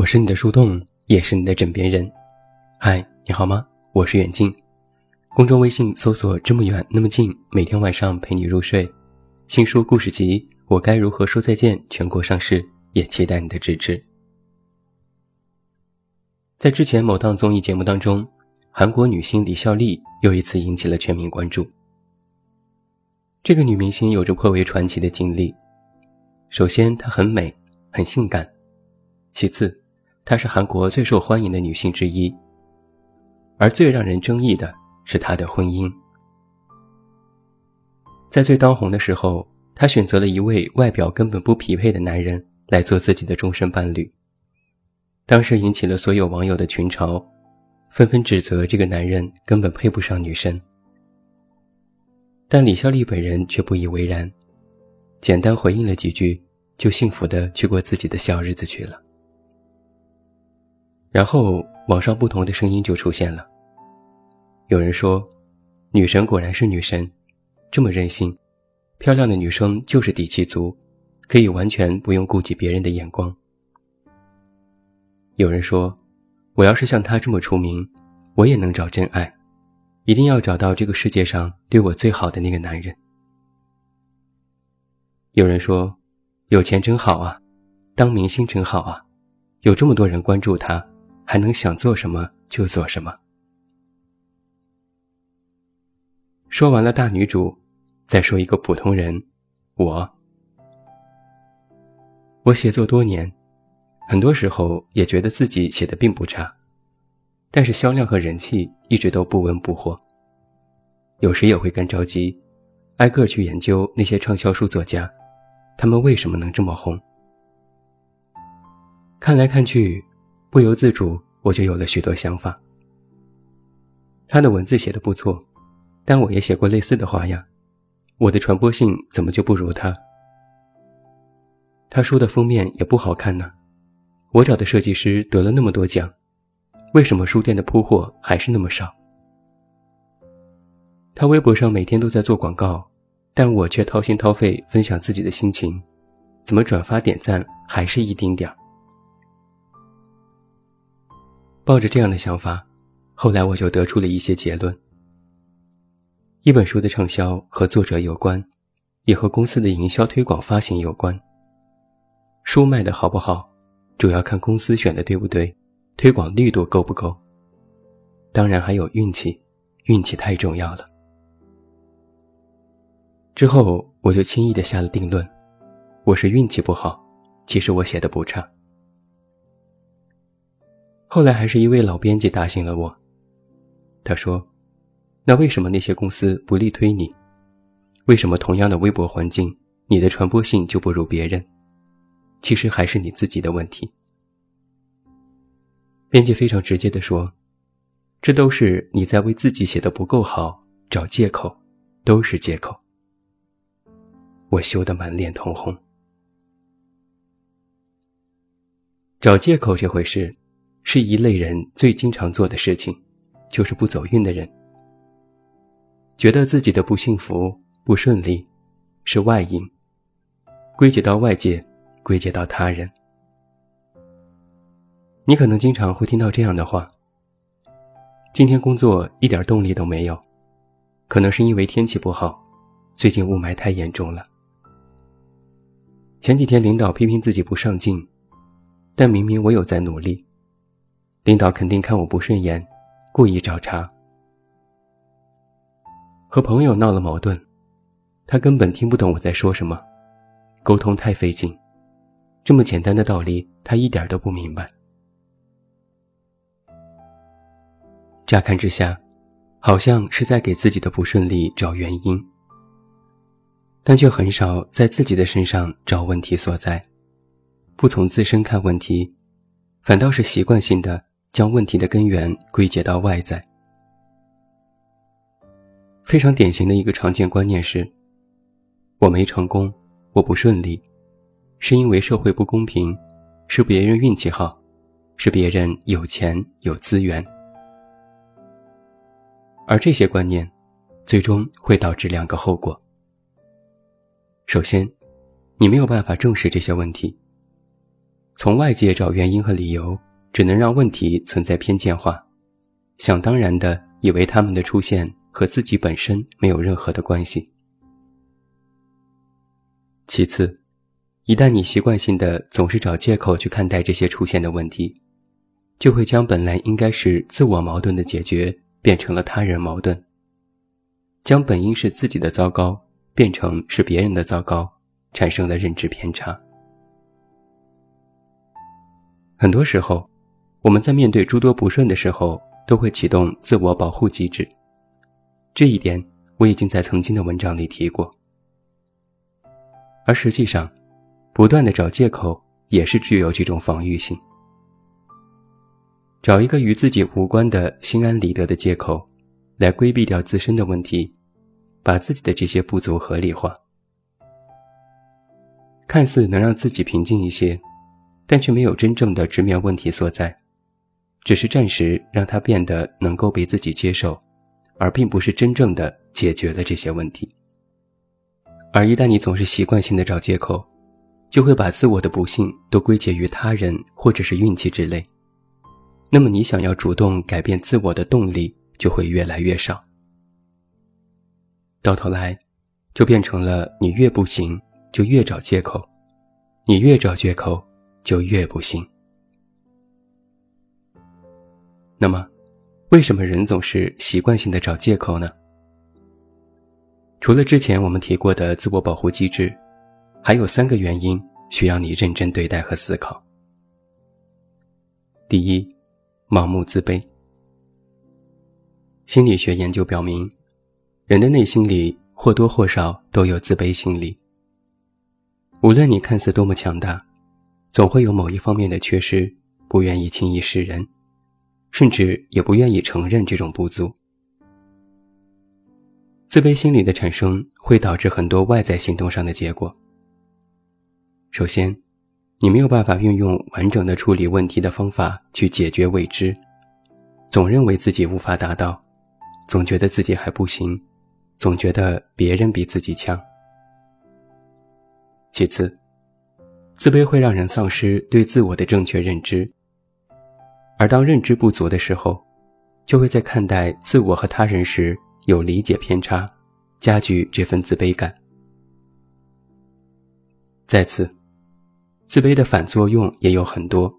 我是你的树洞，也是你的枕边人。嗨，你好吗？我是远近。公众微信搜索“这么远那么近”，每天晚上陪你入睡。新书故事集《我该如何说再见》全国上市，也期待你的支持。在之前某档综艺节目当中，韩国女星李孝利又一次引起了全民关注。这个女明星有着颇为传奇的经历。首先，她很美，很性感；其次，她是韩国最受欢迎的女性之一。而最让人争议的是她的婚姻。在最当红的时候，她选择了一位外表根本不匹配的男人来做自己的终身伴侣。当时引起了所有网友的群嘲，纷纷指责这个男人根本配不上女神。但李孝利本人却不以为然，简单回应了几句，就幸福的去过自己的小日子去了。然后网上不同的声音就出现了。有人说，女神果然是女神，这么任性，漂亮的女生就是底气足，可以完全不用顾及别人的眼光。有人说，我要是像她这么出名，我也能找真爱。一定要找到这个世界上对我最好的那个男人。有人说，有钱真好啊，当明星真好啊，有这么多人关注他，还能想做什么就做什么。说完了大女主，再说一个普通人，我。我写作多年，很多时候也觉得自己写的并不差。但是销量和人气一直都不温不火。有时也会干着急，挨个去研究那些畅销书作家，他们为什么能这么红？看来看去，不由自主我就有了许多想法。他的文字写的不错，但我也写过类似的话呀，我的传播性怎么就不如他？他书的封面也不好看呢，我找的设计师得了那么多奖。为什么书店的铺货还是那么少？他微博上每天都在做广告，但我却掏心掏肺分享自己的心情，怎么转发点赞还是一丁点儿？抱着这样的想法，后来我就得出了一些结论：一本书的畅销和作者有关，也和公司的营销推广发行有关。书卖的好不好，主要看公司选的对不对。推广力度够不够？当然还有运气，运气太重要了。之后我就轻易的下了定论，我是运气不好，其实我写的不差。后来还是一位老编辑打醒了我，他说：“那为什么那些公司不力推你？为什么同样的微博环境，你的传播性就不如别人？其实还是你自己的问题。”编辑非常直接地说：“这都是你在为自己写的不够好找借口，都是借口。”我羞得满脸通红。找借口这回事，是一类人最经常做的事情，就是不走运的人，觉得自己的不幸福、不顺利是外因，归结到外界，归结到他人。你可能经常会听到这样的话：“今天工作一点动力都没有，可能是因为天气不好，最近雾霾太严重了。”前几天领导批评自己不上进，但明明我有在努力，领导肯定看我不顺眼，故意找茬。和朋友闹了矛盾，他根本听不懂我在说什么，沟通太费劲，这么简单的道理他一点都不明白。乍看之下，好像是在给自己的不顺利找原因，但却很少在自己的身上找问题所在，不从自身看问题，反倒是习惯性的将问题的根源归结到外在。非常典型的一个常见观念是：我没成功，我不顺利，是因为社会不公平，是别人运气好，是别人有钱有资源。而这些观念，最终会导致两个后果。首先，你没有办法正视这些问题，从外界找原因和理由，只能让问题存在偏见化，想当然的以为他们的出现和自己本身没有任何的关系。其次，一旦你习惯性的总是找借口去看待这些出现的问题，就会将本来应该是自我矛盾的解决变成了他人矛盾，将本应是自己的糟糕变成是别人的糟糕，产生了认知偏差。很多时候，我们在面对诸多不顺的时候，都会启动自我保护机制。这一点我已经在曾经的文章里提过。而实际上，不断的找借口也是具有这种防御性。找一个与自己无关的心安理得的借口，来规避掉自身的问题，把自己的这些不足合理化，看似能让自己平静一些。但却没有真正的直面问题所在，只是暂时让它变得能够被自己接受，而并不是真正的解决了这些问题。而一旦你总是习惯性的找借口，就会把自我的不幸都归结于他人或者是运气之类，那么你想要主动改变自我的动力就会越来越少，到头来，就变成了你越不行就越找借口，你越找借口。就越不行。那么，为什么人总是习惯性的找借口呢？除了之前我们提过的自我保护机制，还有三个原因需要你认真对待和思考。第一，盲目自卑。心理学研究表明，人的内心里或多或少都有自卑心理。无论你看似多么强大。总会有某一方面的缺失，不愿意轻易示人，甚至也不愿意承认这种不足。自卑心理的产生会导致很多外在行动上的结果。首先，你没有办法运用完整的处理问题的方法去解决未知，总认为自己无法达到，总觉得自己还不行，总觉得别人比自己强。其次，自卑会让人丧失对自我的正确认知，而当认知不足的时候，就会在看待自我和他人时有理解偏差，加剧这份自卑感。再次，自卑的反作用也有很多，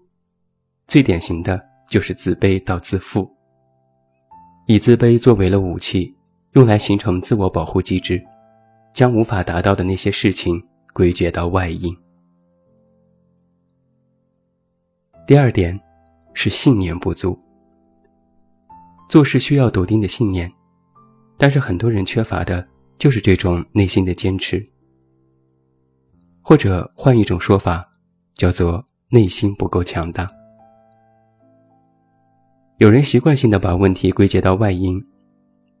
最典型的就是自卑到自负，以自卑作为了武器，用来形成自我保护机制，将无法达到的那些事情归结到外因。第二点，是信念不足。做事需要笃定的信念，但是很多人缺乏的就是这种内心的坚持。或者换一种说法，叫做内心不够强大。有人习惯性的把问题归结到外因，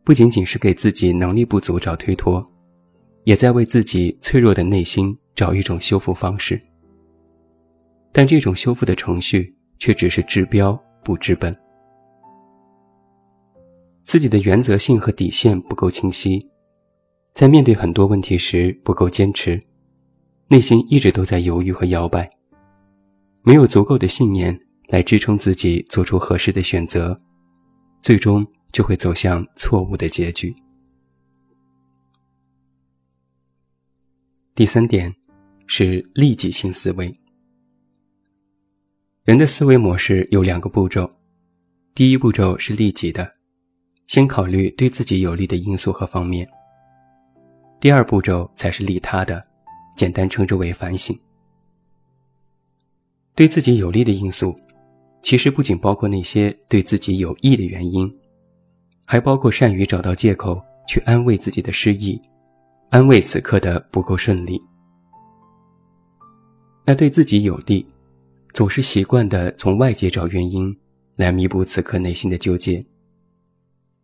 不仅仅是给自己能力不足找推脱，也在为自己脆弱的内心找一种修复方式。但这种修复的程序却只是治标不治本，自己的原则性和底线不够清晰，在面对很多问题时不够坚持，内心一直都在犹豫和摇摆，没有足够的信念来支撑自己做出合适的选择，最终就会走向错误的结局。第三点是利己性思维。人的思维模式有两个步骤，第一步骤是利己的，先考虑对自己有利的因素和方面；第二步骤才是利他的，简单称之为反省。对自己有利的因素，其实不仅包括那些对自己有益的原因，还包括善于找到借口去安慰自己的失意，安慰此刻的不够顺利。那对自己有利。总是习惯的从外界找原因来弥补此刻内心的纠结，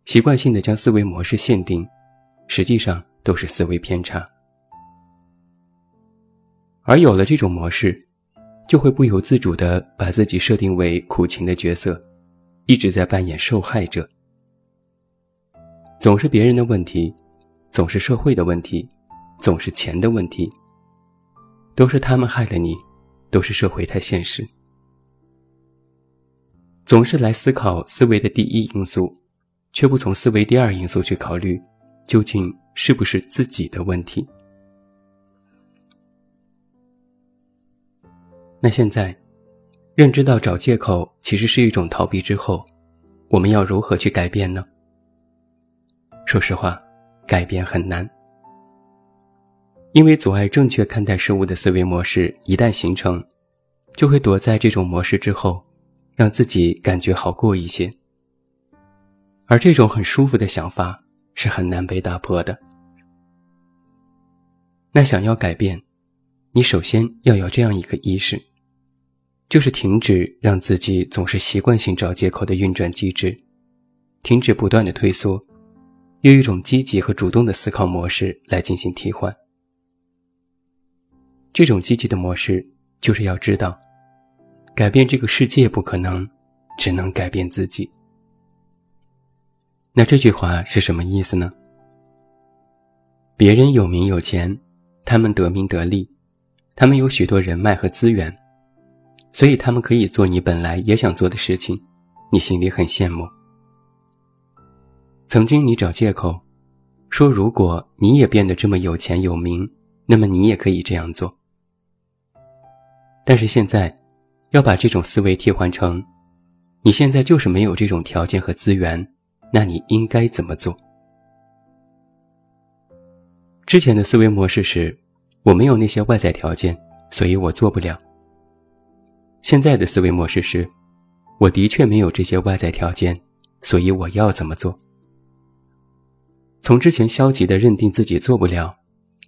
习惯性的将思维模式限定，实际上都是思维偏差。而有了这种模式，就会不由自主的把自己设定为苦情的角色，一直在扮演受害者。总是别人的问题，总是社会的问题，总是钱的问题，都是他们害了你。都是社会太现实。总是来思考思维的第一因素，却不从思维第二因素去考虑，究竟是不是自己的问题？那现在，认知到找借口其实是一种逃避之后，我们要如何去改变呢？说实话，改变很难，因为阻碍正确看待事物的思维模式一旦形成，就会躲在这种模式之后，让自己感觉好过一些。而这种很舒服的想法是很难被打破的。那想要改变，你首先要有这样一个意识。就是停止让自己总是习惯性找借口的运转机制，停止不断的退缩，用一种积极和主动的思考模式来进行替换。这种积极的模式就是要知道，改变这个世界不可能，只能改变自己。那这句话是什么意思呢？别人有名有钱，他们得名得利，他们有许多人脉和资源。所以他们可以做你本来也想做的事情，你心里很羡慕。曾经你找借口，说如果你也变得这么有钱有名，那么你也可以这样做。但是现在，要把这种思维替换成，你现在就是没有这种条件和资源，那你应该怎么做？之前的思维模式是，我没有那些外在条件，所以我做不了。现在的思维模式是：我的确没有这些外在条件，所以我要怎么做？从之前消极的认定自己做不了，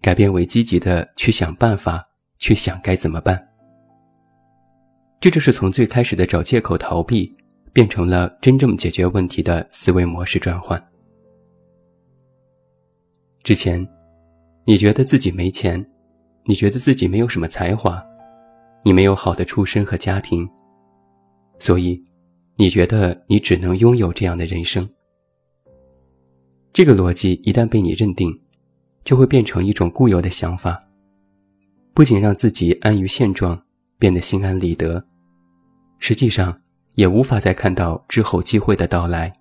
改变为积极的去想办法，去想该怎么办。这就是从最开始的找借口逃避，变成了真正解决问题的思维模式转换。之前，你觉得自己没钱，你觉得自己没有什么才华。你没有好的出身和家庭，所以你觉得你只能拥有这样的人生。这个逻辑一旦被你认定，就会变成一种固有的想法，不仅让自己安于现状，变得心安理得，实际上也无法再看到之后机会的到来，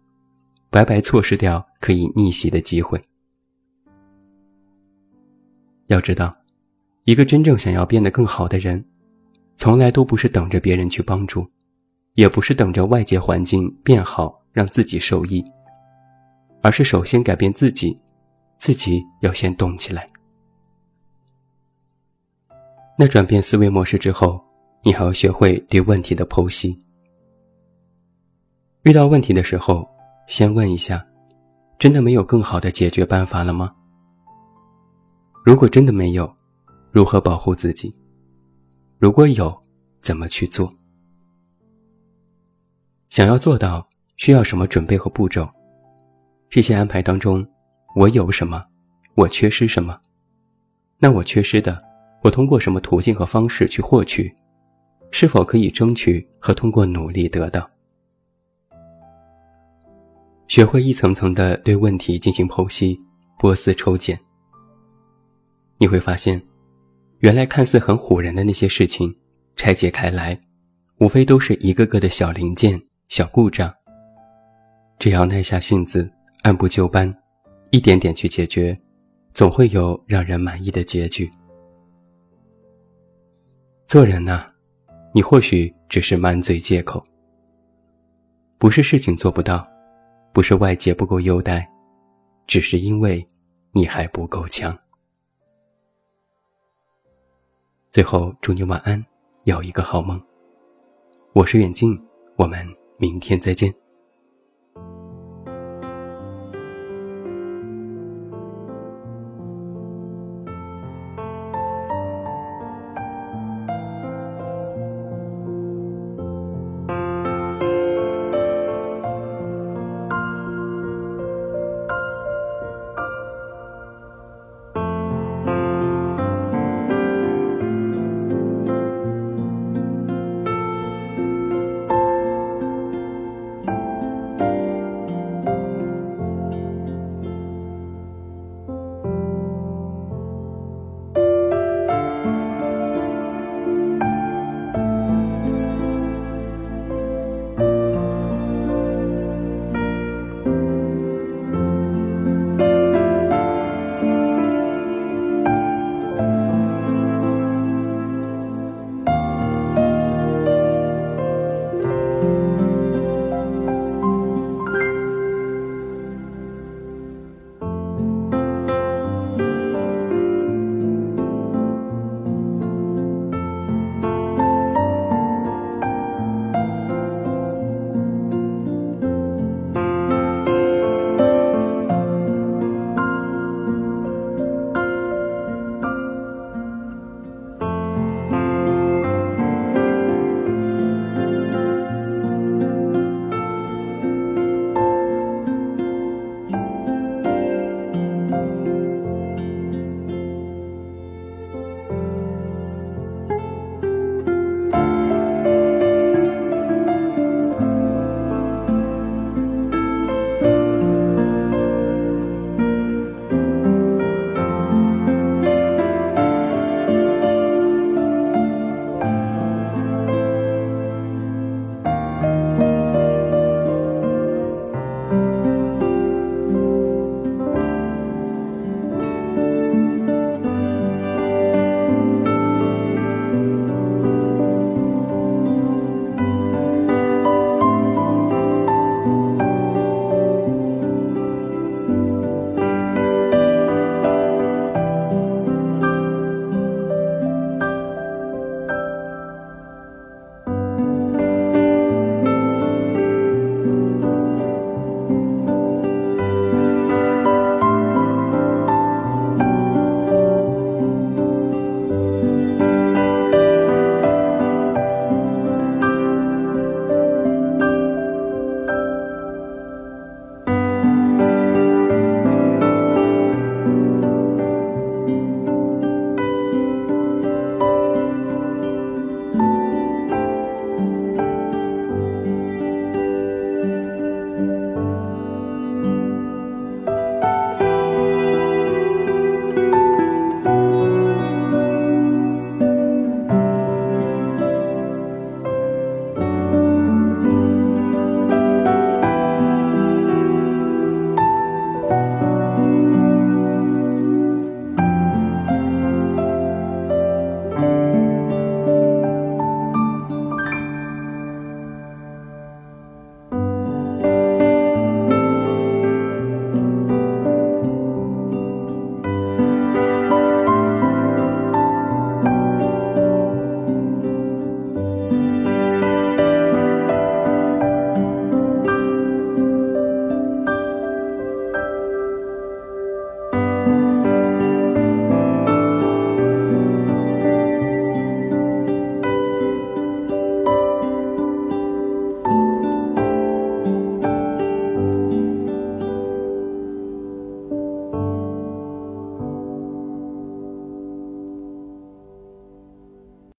白白错失掉可以逆袭的机会。要知道，一个真正想要变得更好的人。从来都不是等着别人去帮助，也不是等着外界环境变好让自己受益，而是首先改变自己，自己要先动起来。那转变思维模式之后，你还要学会对问题的剖析。遇到问题的时候，先问一下：真的没有更好的解决办法了吗？如果真的没有，如何保护自己？如果有，怎么去做？想要做到，需要什么准备和步骤？这些安排当中，我有什么？我缺失什么？那我缺失的，我通过什么途径和方式去获取？是否可以争取和通过努力得到？学会一层层的对问题进行剖析、剥丝抽茧，你会发现。原来看似很唬人的那些事情，拆解开来，无非都是一个个的小零件、小故障。只要耐下性子，按部就班，一点点去解决，总会有让人满意的结局。做人呢，你或许只是满嘴借口，不是事情做不到，不是外界不够优待，只是因为你还不够强。最后，祝你晚安，有一个好梦。我是远近，我们明天再见。